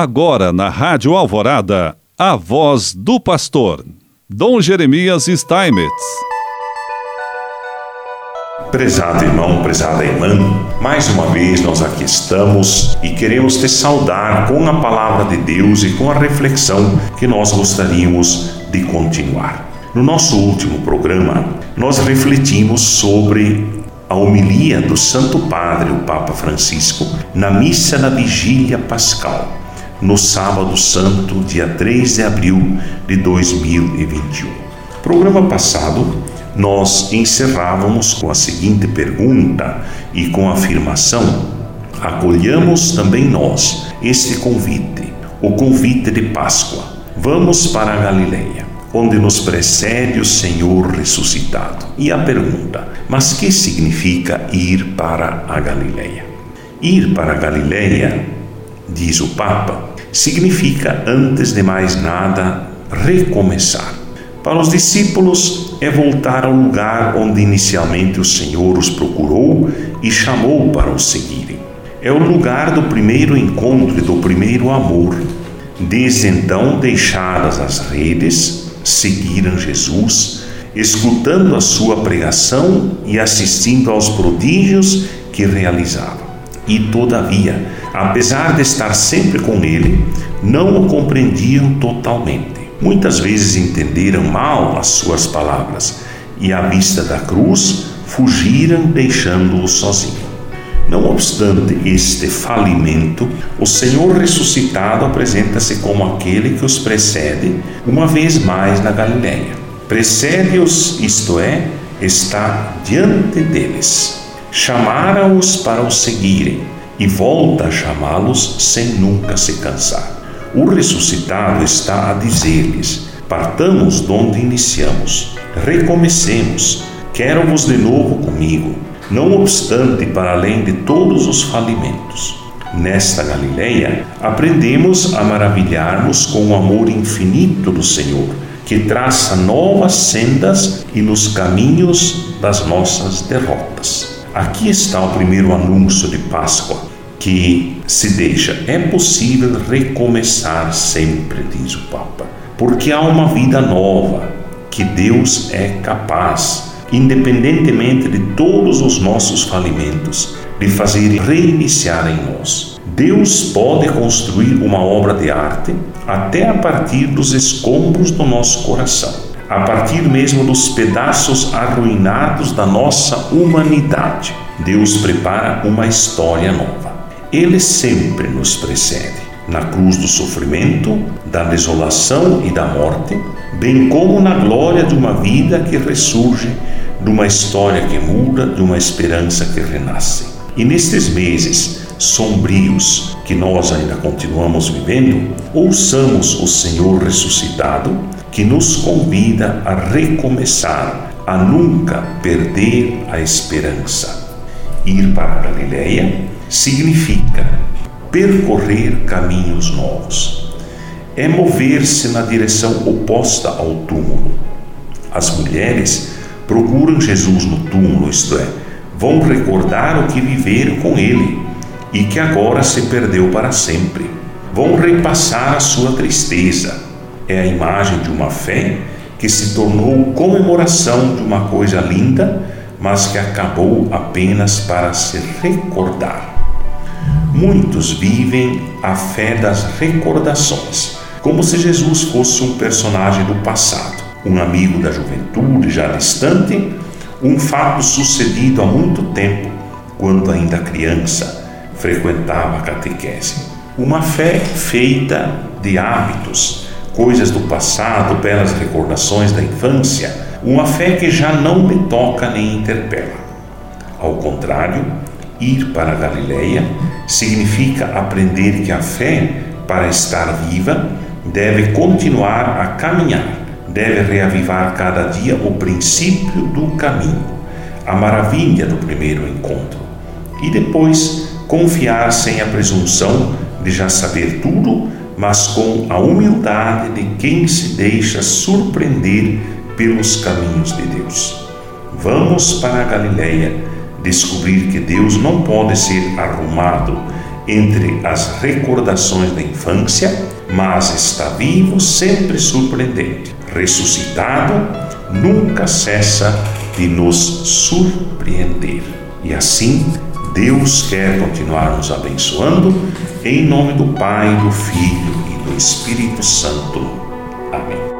Agora na Rádio Alvorada, a voz do pastor, Dom Jeremias Steinmetz. Prezado irmão, prezada irmã, mais uma vez nós aqui estamos e queremos te saudar com a palavra de Deus e com a reflexão que nós gostaríamos de continuar. No nosso último programa, nós refletimos sobre a homilia do Santo Padre, o Papa Francisco, na missa da Vigília Pascal no sábado santo, dia 3 de abril de 2021. Programa passado, nós encerrávamos com a seguinte pergunta e com a afirmação: acolhamos também nós este convite, o convite de Páscoa. Vamos para a Galileia, onde nos precede o Senhor ressuscitado. E a pergunta: mas que significa ir para a Galileia? Ir para a Galileia, diz o Papa, significa, antes de mais nada, recomeçar. Para os discípulos, é voltar ao lugar onde inicialmente o Senhor os procurou e chamou para o seguirem. É o lugar do primeiro encontro e do primeiro amor. Desde então, deixadas as redes, seguiram Jesus, escutando a sua pregação e assistindo aos prodígios que realizava. E, todavia, apesar de estar sempre com ele, não o compreendiam totalmente. Muitas vezes entenderam mal as suas palavras e, à vista da cruz, fugiram deixando-o sozinho. Não obstante este falimento, o Senhor ressuscitado apresenta-se como aquele que os precede uma vez mais na Galiléia. Precede-os, isto é, está diante deles. Chamara-os para o seguirem e volta a chamá-los sem nunca se cansar. O ressuscitado está a dizer-lhes: Partamos de onde iniciamos, recomecemos, quero-vos de novo comigo, não obstante para além de todos os falimentos. Nesta Galileia, aprendemos a maravilhar-nos com o amor infinito do Senhor, que traça novas sendas e nos caminhos das nossas derrotas. Aqui está o primeiro anúncio de Páscoa que se deixa. É possível recomeçar sempre, diz o Papa, porque há uma vida nova que Deus é capaz, independentemente de todos os nossos falimentos, de fazer reiniciar em nós. Deus pode construir uma obra de arte até a partir dos escombros do nosso coração a partir mesmo dos pedaços arruinados da nossa humanidade. Deus prepara uma história nova. Ele sempre nos precede na cruz do sofrimento, da desolação e da morte, bem como na glória de uma vida que ressurge, de uma história que muda, de uma esperança que renasce. E nestes meses sombrios que nós ainda continuamos vivendo, ouçamos o Senhor ressuscitado que nos convida a recomeçar, a nunca perder a esperança. Ir para a Galileia significa percorrer caminhos novos. É mover-se na direção oposta ao túmulo. As mulheres procuram Jesus no túmulo, isto é, vão recordar o que viveram com ele e que agora se perdeu para sempre. Vão repassar a sua tristeza é a imagem de uma fé que se tornou comemoração de uma coisa linda, mas que acabou apenas para se recordar. Muitos vivem a fé das recordações, como se Jesus fosse um personagem do passado, um amigo da juventude já distante, um fato sucedido há muito tempo, quando ainda criança frequentava a catequese. Uma fé feita de hábitos coisas do passado, belas recordações da infância, uma fé que já não me toca nem interpela. Ao contrário, ir para a Galileia significa aprender que a fé, para estar viva, deve continuar a caminhar, deve reavivar cada dia o princípio do caminho, a maravilha do primeiro encontro, e depois confiar sem a presunção de já saber tudo mas com a humildade de quem se deixa surpreender pelos caminhos de Deus. Vamos para a Galileia descobrir que Deus não pode ser arrumado entre as recordações da infância, mas está vivo, sempre surpreendente. Ressuscitado, nunca cessa de nos surpreender. E assim, Deus quer continuar nos abençoando, em nome do Pai, do Filho e do Espírito Santo. Amém.